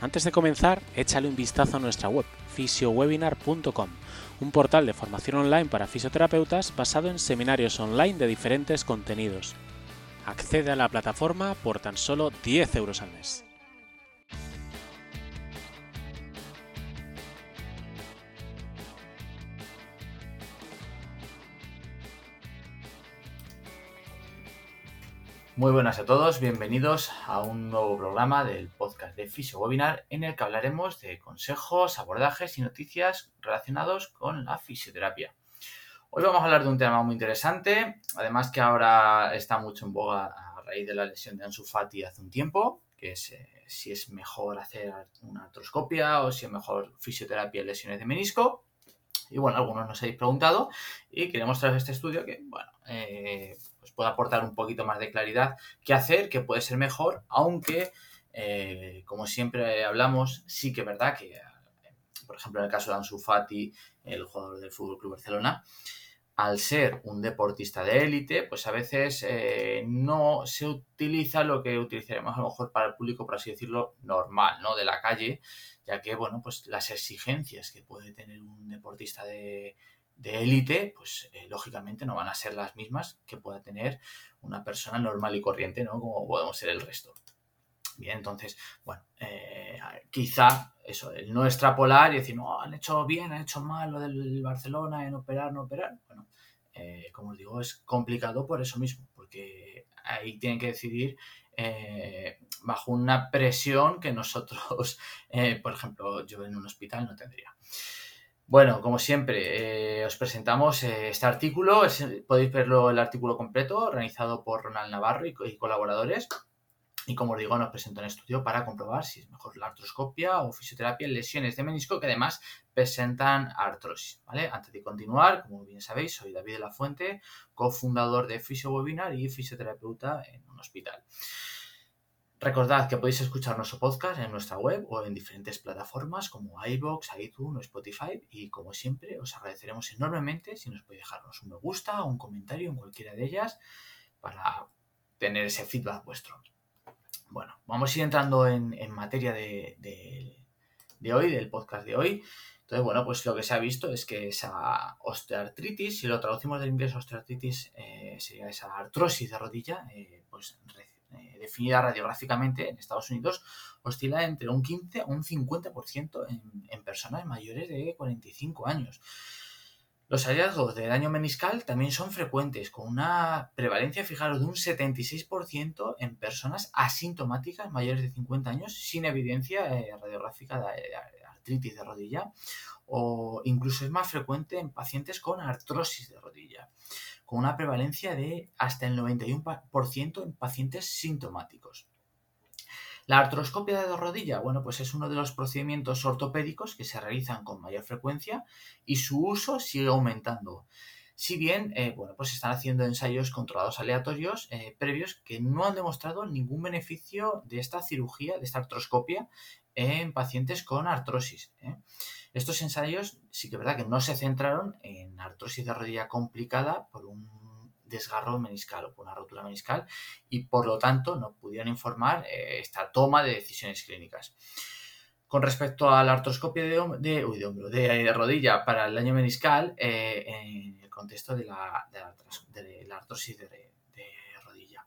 Antes de comenzar, échale un vistazo a nuestra web, fisiowebinar.com, un portal de formación online para fisioterapeutas basado en seminarios online de diferentes contenidos. Accede a la plataforma por tan solo 10 euros al mes. Muy buenas a todos, bienvenidos a un nuevo programa del podcast de Fisio Webinar en el que hablaremos de consejos, abordajes y noticias relacionados con la fisioterapia. Hoy vamos a hablar de un tema muy interesante, además que ahora está mucho en boga a raíz de la lesión de Ansu Fati hace un tiempo, que es eh, si es mejor hacer una artroscopia o si es mejor fisioterapia en lesiones de menisco. Y bueno, algunos nos habéis preguntado y queremos traer este estudio que, bueno, eh, puede aportar un poquito más de claridad qué hacer, que puede ser mejor, aunque, eh, como siempre hablamos, sí que es verdad que, por ejemplo, en el caso de Ansu Fati, el jugador del Fútbol Club Barcelona, al ser un deportista de élite, pues a veces eh, no se utiliza lo que utilizaríamos a lo mejor para el público, por así decirlo, normal, ¿no? De la calle, ya que, bueno, pues las exigencias que puede tener un deportista de, de élite, pues eh, lógicamente no van a ser las mismas que pueda tener una persona normal y corriente, ¿no? Como podemos ser el resto. Bien, entonces, bueno, eh, quizá eso, el no extrapolar y decir, no, han hecho bien, han hecho mal lo del Barcelona en operar, no operar. Bueno, eh, como os digo, es complicado por eso mismo, porque ahí tienen que decidir bajo una presión que nosotros, por ejemplo, yo en un hospital no tendría. Bueno, como siempre, eh, os presentamos eh, este artículo. podéis verlo el artículo completo, realizado por Ronald Navarro y, colaboradores. Y como os digo, nos presento un estudio para comprobar si es mejor la artroscopia o fisioterapia en lesiones de menisco que además presentan artrosis. ¿vale? Antes de continuar, como bien sabéis, soy David de la Fuente, cofundador de Fisio Webinar y fisioterapeuta en un hospital. Recordad que podéis escuchar nuestro podcast en nuestra web o en diferentes plataformas como iBox, iTunes o Spotify y como siempre os agradeceremos enormemente si nos podéis dejarnos un me gusta o un comentario en cualquiera de ellas para tener ese feedback vuestro. Bueno, vamos a ir entrando en, materia de, hoy, del podcast de hoy. Entonces, bueno, pues lo que se ha visto es que esa osteoartritis, si lo traducimos del inglés osteoartritis, eh, sería esa artrosis de rodilla, eh, pues eh, definida radiográficamente en Estados Unidos, oscila entre un 15 a un 50% en, personas mayores de 45 años. Los hallazgos de daño meniscal también son frecuentes, con una prevalencia, fijaros, de un 76% en personas asintomáticas mayores de 50 años sin evidencia eh, radiográfica de, de rodilla, o incluso es más frecuente en pacientes con artrosis de rodilla con una prevalencia de hasta el 91% en pacientes sintomáticos. La artroscopia de rodilla, bueno, pues es uno de los procedimientos ortopédicos que se realizan con mayor frecuencia y su uso sigue aumentando. Si bien, eh, bueno, pues están haciendo ensayos controlados aleatorios eh, previos que no han demostrado ningún beneficio de esta cirugía, de esta artroscopia en pacientes con artrosis. ¿eh? Estos ensayos sí que es verdad que no se centraron en artrosis de rodilla complicada por un desgarro meniscal o por una rotura meniscal y por lo tanto no pudieron informar eh, esta toma de decisiones clínicas. Con respecto a la artroscopia de, de, rodilla para el daño meniscal, eh, en el contexto de la, artrosis de, rodilla.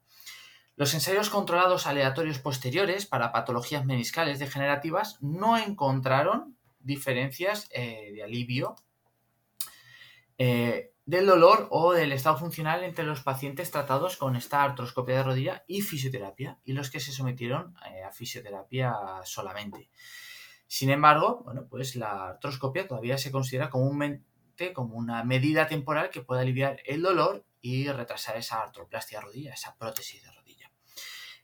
Los ensayos controlados aleatorios posteriores para patologías meniscales degenerativas no encontraron diferencias eh, de alivio eh, del dolor o del estado funcional entre los pacientes tratados con esta artroscopia de rodilla y fisioterapia y los que se sometieron eh, a fisioterapia solamente. Sin embargo, bueno, pues la artroscopia todavía se considera comúnmente como una medida temporal que puede aliviar el dolor y retrasar esa artroplastia de rodilla, esa prótesis de rodilla.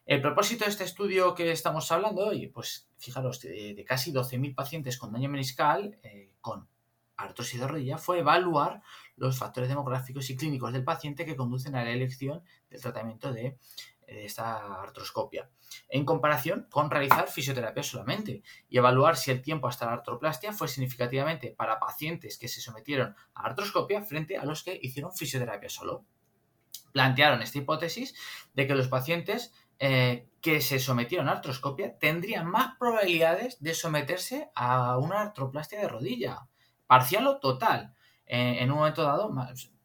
El propósito de este estudio que estamos hablando, y pues fijaros, de, casi 12.000 pacientes con daño meniscal, eh, con artrosis de rodilla fue evaluar los factores demográficos y clínicos del paciente que conducen a la elección del tratamiento de, esta artroscopia, en comparación con realizar fisioterapia solamente y evaluar si el tiempo hasta la artroplastia fue significativamente para pacientes que se sometieron a artroscopia frente a los que hicieron fisioterapia solo. Plantearon esta hipótesis de que los pacientes eh, que se sometieron a artroscopia tendrían más probabilidades de someterse a una artroplastia de rodilla, parcial o total, en un momento dado,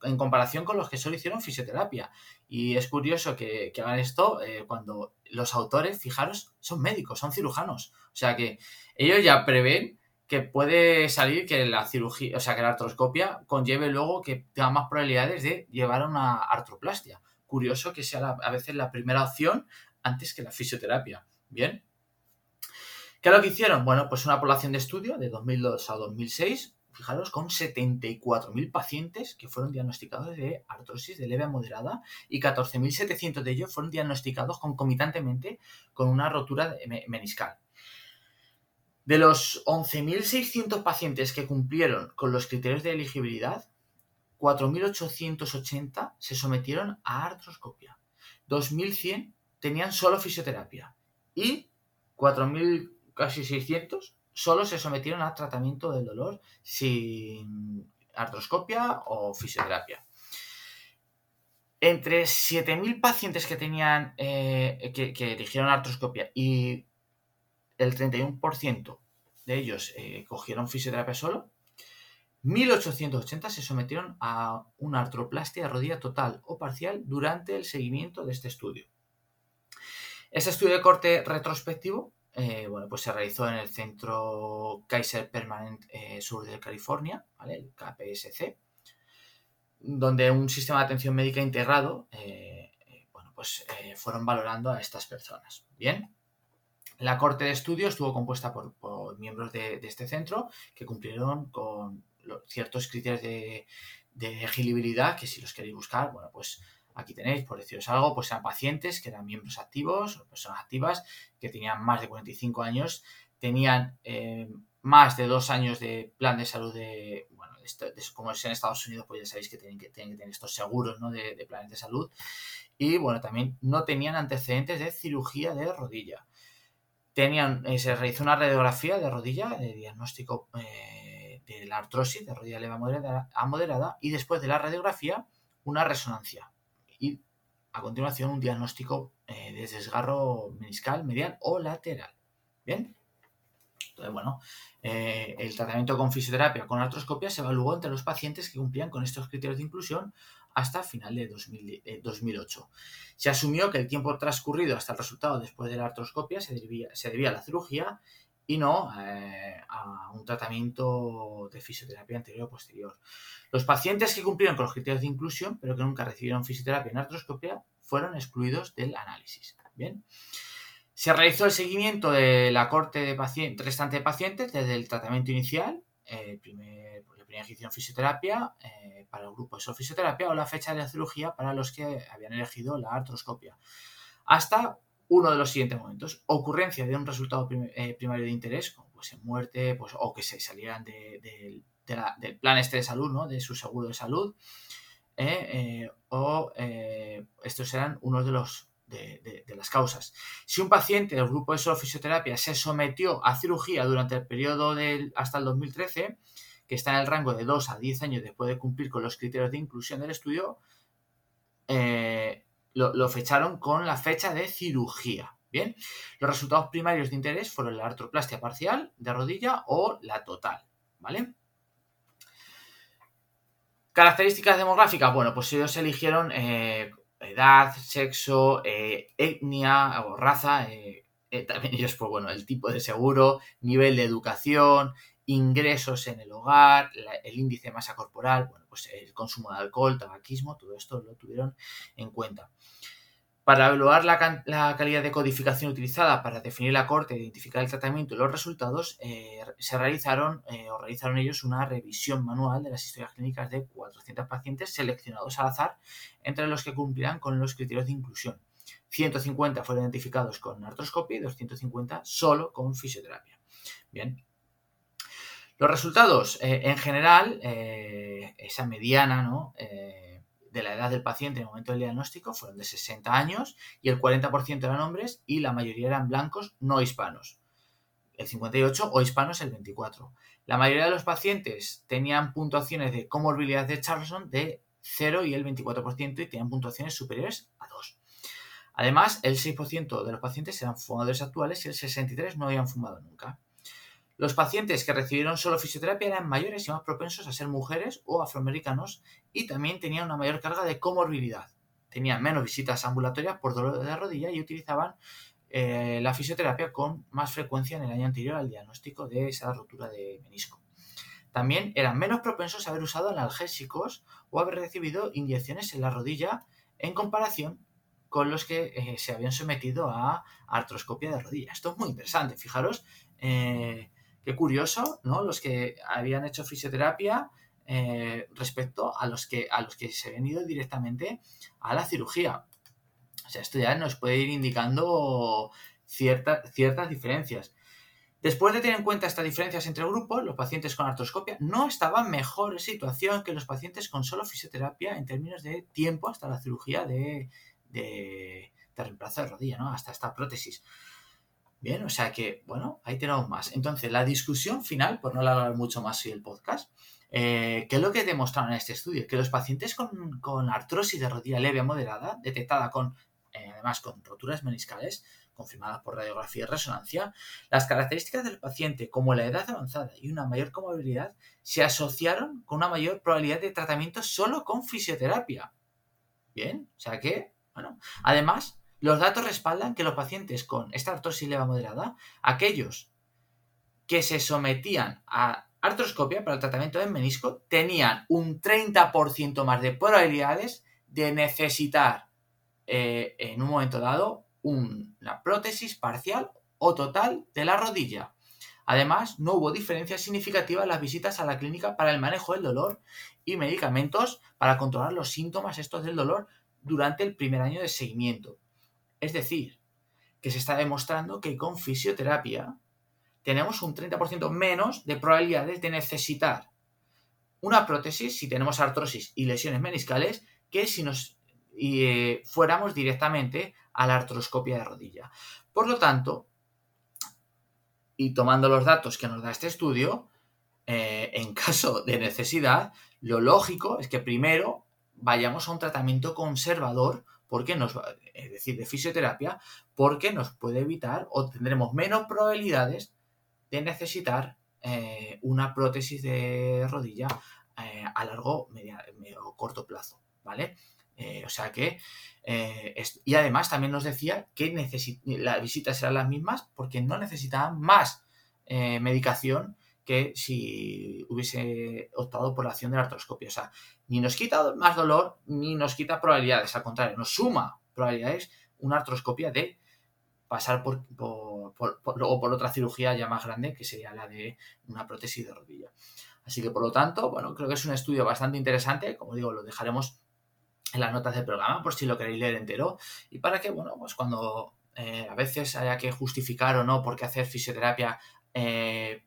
en comparación con los que solo hicieron fisioterapia. Y es curioso que, hagan esto eh, cuando los autores, fijaros, son médicos, son cirujanos. O sea que ellos ya prevén que puede salir que la cirugía, o sea, que la artroscopia conlleve luego que tenga más probabilidades de llevar a una artroplastia. Curioso que sea a veces la primera opción antes que la fisioterapia. Bien. ¿Qué es lo que hicieron? Bueno, pues una población de estudio de 2002 a 2006 fijaros, con 74.000 pacientes que fueron diagnosticados de artrosis de leve a moderada y 14.700 de ellos fueron diagnosticados concomitantemente con una rotura meniscal. De los 11.600 pacientes que cumplieron con los criterios de elegibilidad, 4.880 se sometieron a artroscopia, 2.100 tenían solo fisioterapia y 4.000 casi 600 solo se sometieron a tratamiento del dolor sin artroscopia o fisioterapia. Entre 7.000 pacientes que tenían eh, que, eligieron artroscopia y el 31% de ellos eh, cogieron fisioterapia solo, 1.880 se sometieron a una artroplastia rodilla total o parcial durante el seguimiento de este estudio. Este estudio de corte retrospectivo eh, bueno, pues se realizó en el Centro Kaiser Permanent eh, Sur de California, el KPSC, donde un sistema de atención médica integrado, eh, bueno, pues fueron valorando a estas personas. Bien, la corte de estudio estuvo compuesta por, miembros de, este centro que cumplieron con ciertos criterios de, de elegibilidad que si los queréis buscar, bueno, pues Aquí tenéis, por deciros algo, pues eran pacientes que eran miembros activos o personas activas que tenían más de 45 años, tenían eh, más de dos años de plan de salud de, bueno, como es en Estados Unidos, pues ya sabéis que tienen que, tener estos seguros ¿no? de, planes de salud. Y bueno, también no tenían antecedentes de cirugía de rodilla. Tenían, eh, se realizó una radiografía de rodilla, de diagnóstico eh, de la artrosis de rodilla leve a moderada, y después de la radiografía, una resonancia y a continuación un diagnóstico eh, de desgarro meniscal, medial o lateral. ¿Bien? Entonces, bueno, eh, el tratamiento con fisioterapia con artroscopia se evaluó entre los pacientes que cumplían con estos criterios de inclusión hasta final de 2008. Eh, se asumió que el tiempo transcurrido hasta el resultado después de la artroscopia se se debía a la cirugía y no eh, a un tratamiento de fisioterapia anterior o posterior. Los pacientes que cumplieron con los criterios de inclusión, pero que nunca recibieron fisioterapia en artroscopia, fueron excluidos del análisis. Bien. Se realizó el seguimiento de la corte de restante de pacientes desde el tratamiento inicial, el primer, pues, la primera ejecución fisioterapia eh, para el grupo de fisioterapia o la fecha de la cirugía para los que habían elegido la artroscopia, hasta uno de los siguientes momentos. Ocurrencia de un resultado eh, primario de interés, como pues en muerte, pues, o que se salieran del plan este de salud, ¿no? de su seguro de salud. Eh, eh, o estos serán unos de los de, las causas. Si un paciente del grupo de solo fisioterapia se sometió a cirugía durante el periodo hasta el 2013, que está en el rango de 2 a 10 años después de cumplir con los criterios de inclusión del estudio, lo, fecharon con la fecha de cirugía. Bien, los resultados primarios de interés fueron la artroplastia parcial de rodilla o la total. ¿Vale? Características demográficas, bueno, pues ellos eligieron eh, edad, sexo, eh, etnia o raza, eh, también ellos, pues bueno, el tipo de seguro, nivel de educación, ingresos en el hogar, el índice de masa corporal, bueno, pues el consumo de alcohol, tabaquismo, todo esto lo tuvieron en cuenta. Para evaluar la, calidad de codificación utilizada para definir la corte, identificar el tratamiento y los resultados, eh, se realizaron eh, o realizaron ellos una revisión manual de las historias clínicas de 400 pacientes seleccionados al azar, entre los que cumplirán con los criterios de inclusión. 150 fueron identificados con artroscopia y 250 solo con fisioterapia. Bien, Los resultados, eh, en general, eh, esa mediana. Eh, de la edad del paciente en el momento del diagnóstico fueron de 60 años y el 40% eran hombres y la mayoría eran blancos no hispanos. El 58 o hispanos el 24. La mayoría de los pacientes tenían puntuaciones de comorbilidad de Charlson de 0 y el 24% y tenían puntuaciones superiores a 2. Además, el 6% de los pacientes eran fumadores actuales y el 63% no habían fumado nunca. Los pacientes que recibieron solo fisioterapia eran mayores y más propensos a ser mujeres o afroamericanos y también tenían una mayor carga de comorbilidad. Tenían menos visitas ambulatorias por dolor de rodilla y utilizaban eh, la fisioterapia con más frecuencia en el año anterior al diagnóstico de esa rotura de menisco. También eran menos propensos a haber usado analgésicos o haber recibido inyecciones en la rodilla en comparación con los que eh, se habían sometido a artroscopia de rodilla. Esto es muy interesante. Fijaros eh, qué curioso, ¿no? Los que habían hecho fisioterapia eh, respecto a los, que, a los que se habían ido directamente a la cirugía. O sea, esto ya nos puede ir indicando ciertas diferencias. Después de tener en cuenta estas diferencias entre grupos, los pacientes con artroscopia no estaban mejor en situación que los pacientes con solo fisioterapia en términos de tiempo hasta la cirugía de, de, reemplazo de rodilla, ¿no? Hasta esta prótesis. Bien, o sea que, bueno, ahí tenemos más. Entonces, la discusión final, por no alargar mucho más hoy el podcast, eh, ¿qué es lo que demostraron en este estudio? Que los pacientes con, artrosis de rodilla leve o moderada, detectada con, eh, además con roturas meniscales, confirmadas por radiografía y resonancia, las características del paciente, como la edad avanzada y una mayor comorbilidad, se asociaron con una mayor probabilidad de tratamiento solo con fisioterapia. Bien, o sea que, bueno, además, los datos respaldan que los pacientes con esta artrosis leva moderada, aquellos que se sometían a artroscopia para el tratamiento del menisco, tenían un 30% más de probabilidades de necesitar eh, en un momento dado una prótesis parcial o total de la rodilla. Además, no hubo diferencia significativa en las visitas a la clínica para el manejo del dolor y medicamentos para controlar los síntomas estos del dolor durante el primer año de seguimiento. Es decir, que se está demostrando que con fisioterapia tenemos un 30% menos de probabilidades de necesitar una prótesis si tenemos artrosis y lesiones meniscales que si nos eh, fuéramos directamente a la artroscopia de rodilla. Por lo tanto, y tomando los datos que nos da este estudio, eh, en caso de necesidad, lo lógico es que primero vayamos a un tratamiento conservador porque nos, es decir, de fisioterapia, porque nos puede evitar o tendremos menos probabilidades de necesitar eh, una prótesis de rodilla eh, a largo o corto plazo, ¿vale? Eh, o sea que, y además también nos decía que las visitas serán las mismas porque no necesitaban más medicación que si hubiese optado por la acción de la artroscopia. O sea, ni nos quita más dolor ni nos quita probabilidades, al contrario, nos suma probabilidades una artroscopia de pasar por, por, por, otra cirugía ya más grande, que sería la de una prótesis de rodilla. Así que, por lo tanto, bueno, creo que es un estudio bastante interesante. Como digo, lo dejaremos en las notas del programa por si lo queréis leer entero. Y para que, bueno, pues cuando eh, a veces haya que justificar o no por qué hacer fisioterapia eh,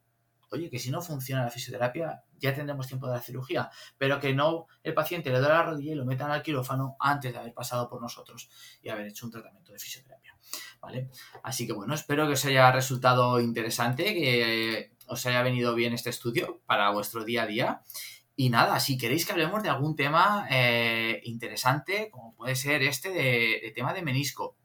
oye, que si no funciona la fisioterapia, ya tendremos tiempo de la cirugía, pero que no el paciente le duele la rodilla y lo metan al quirófano antes de haber pasado por nosotros y haber hecho un tratamiento de fisioterapia. ¿Vale? Así que bueno, espero que os haya resultado interesante, que os haya venido bien este estudio para vuestro día a día. Y nada, si queréis que hablemos de algún tema eh, interesante, como puede ser este de, tema de menisco,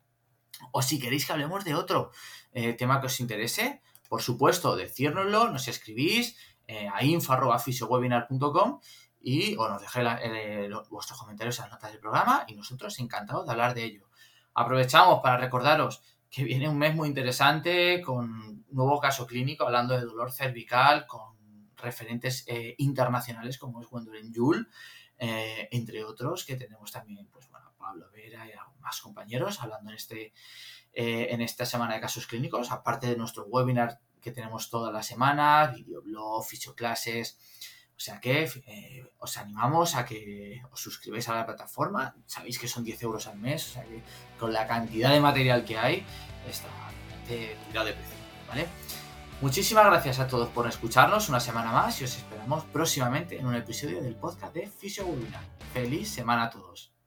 o si queréis que hablemos de otro eh, tema que os interese, por supuesto, decírnoslo, nos escribís eh, a info.fisiowebinar.com y o nos dejéis eh, vuestros comentarios en las notas del programa y nosotros encantados de hablar de ello. Aprovechamos para recordaros que viene un mes muy interesante con nuevo caso clínico hablando de dolor cervical con referentes eh, internacionales como es Gwendolyn Yul, entre otros que tenemos también pues bueno Pablo Vera y más compañeros hablando en este eh, en esta semana de casos clínicos, aparte de nuestro webinar que tenemos toda la semana, videoblog, fichoclases. O sea que eh, os animamos a que os suscribáis a la plataforma. Sabéis que son 10 euros al mes, o sea que con la cantidad de material que hay, está tirado de precio, ¿vale? Muchísimas gracias a todos por escucharnos una semana más y os esperamos próximamente en un episodio del podcast de Fisio Webinar. Feliz semana a todos.